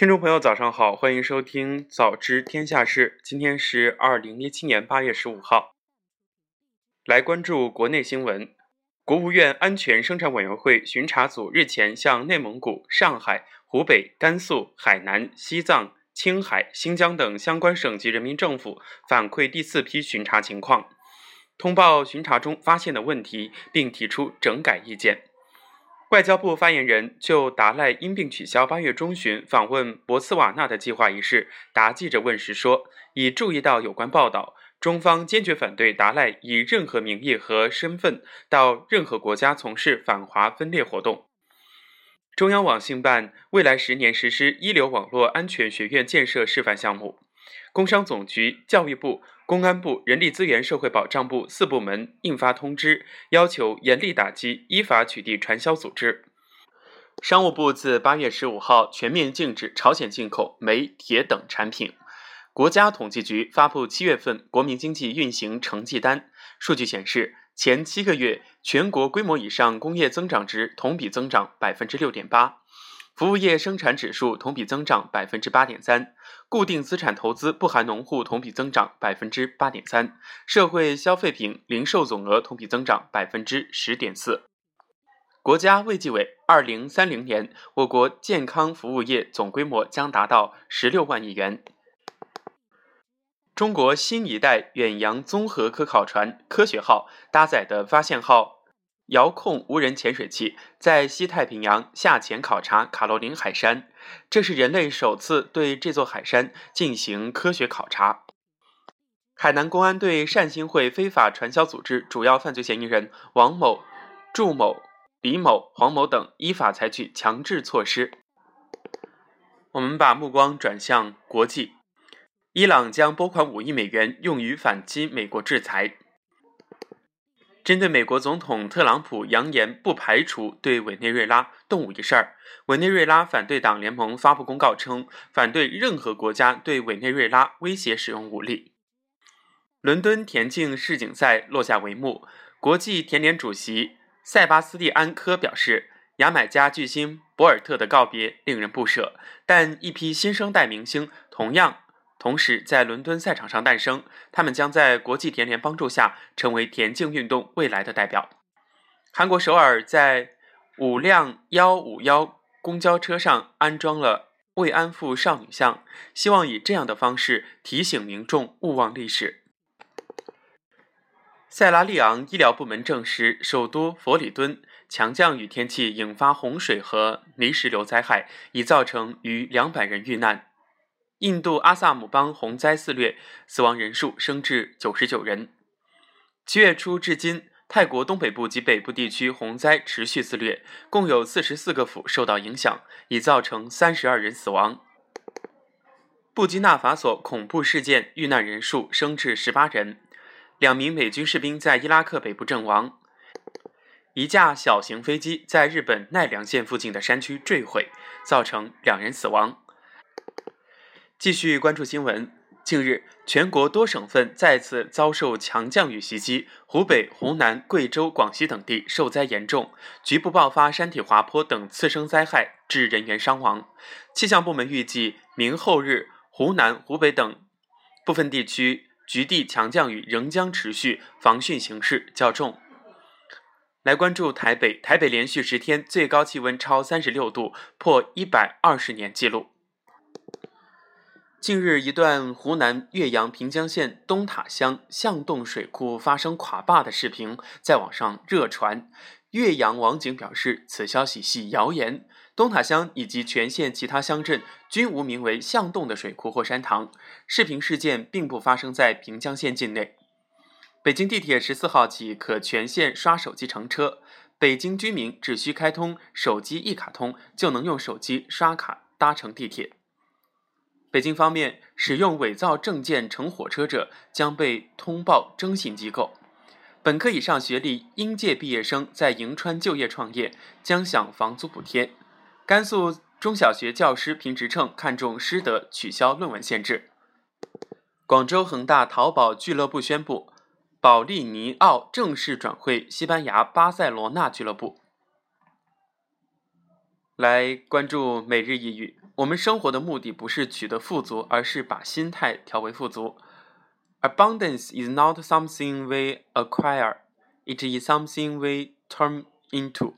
听众朋友，早上好，欢迎收听《早知天下事》。今天是二零一七年八月十五号，来关注国内新闻。国务院安全生产委员会巡查组日前向内蒙古、上海、湖北、甘肃、海南、西藏、青海、新疆等相关省级人民政府反馈第四批巡查情况，通报巡查中发现的问题，并提出整改意见。外交部发言人就达赖因病取消八月中旬访问博茨瓦纳的计划一事答记者问时说：“已注意到有关报道，中方坚决反对达赖以任何名义和身份到任何国家从事反华分裂活动。”中央网信办未来十年实施一流网络安全学院建设示范项目。工商总局、教育部、公安部、人力资源社会保障部四部门印发通知，要求严厉打击依法取缔传销组织。商务部自八月十五号全面禁止朝鲜进口煤、铁等产品。国家统计局发布七月份国民经济运行成绩单，数据显示，前七个月全国规模以上工业增长值同比增长百分之六点八。服务业生产指数同比增长百分之八点三，固定资产投资不含农户同比增长百分之八点三，社会消费品零售总额同比增长百分之十点四。国家卫计委，二零三零年我国健康服务业总规模将达到十六万亿元。中国新一代远洋综合科考船“科学号”搭载的发现号。遥控无人潜水器在西太平洋下潜考察卡罗琳海山，这是人类首次对这座海山进行科学考察。海南公安对善心会非法传销组织主要犯罪嫌疑人王某、祝某、李某、黄某等依法采取强制措施。我们把目光转向国际，伊朗将拨款五亿美元用于反击美国制裁。针对美国总统特朗普扬言不排除对委内瑞拉动武一事儿，委内瑞拉反对党联盟发布公告称，反对任何国家对委内瑞拉威胁使用武力。伦敦田径世锦赛落下帷幕，国际田联主席塞巴斯蒂安科表示，牙买加巨星博尔特的告别令人不舍，但一批新生代明星同样。同时，在伦敦赛场上诞生，他们将在国际田联帮助下成为田径运动未来的代表。韩国首尔在五辆幺五幺公交车上安装了慰安妇少女像，希望以这样的方式提醒民众勿忘历史。塞拉利昂医疗部门证实，首都佛里敦强降雨天气引发洪水和泥石流灾害，已造成逾两百人遇难。印度阿萨姆邦洪灾肆虐，死亡人数升至九十九人。七月初至今，泰国东北部及北部地区洪灾持续肆虐，共有四十四个府受到影响，已造成三十二人死亡。布基纳法索恐怖事件遇难人数升至十八人，两名美军士兵在伊拉克北部阵亡。一架小型飞机在日本奈良县附近的山区坠毁，造成两人死亡。继续关注新闻。近日，全国多省份再次遭受强降雨袭击，湖北、湖南、贵州、广西等地受灾严重，局部爆发山体滑坡等次生灾害，致人员伤亡。气象部门预计，明后日，湖南、湖北等部分地区局地强降雨仍将持续，防汛形势较重。来关注台北，台北连续十天最高气温超三十六度，破一百二十年纪录。近日，一段湖南岳阳平江县东塔乡向洞水库发生垮坝的视频在网上热传。岳阳网警表示，此消息系谣言。东塔乡以及全县其他乡镇均无名为向洞的水库或山塘。视频事件并不发生在平江县境内。北京地铁十四号起可全线刷手机乘车，北京居民只需开通手机一卡通，就能用手机刷卡搭乘地铁。北京方面使用伪造证件乘火车者将被通报征信机构。本科以上学历应届毕业生在银川就业创业将享房租补贴。甘肃中小学教师评职称看重师德，取消论文限制。广州恒大淘宝俱乐部宣布，保利尼奥正式转会西班牙巴塞罗那俱乐部。来关注每日一语。我们生活的目的不是取得富足，而是把心态调为富足。Abundance is not something we acquire; it is something we turn into.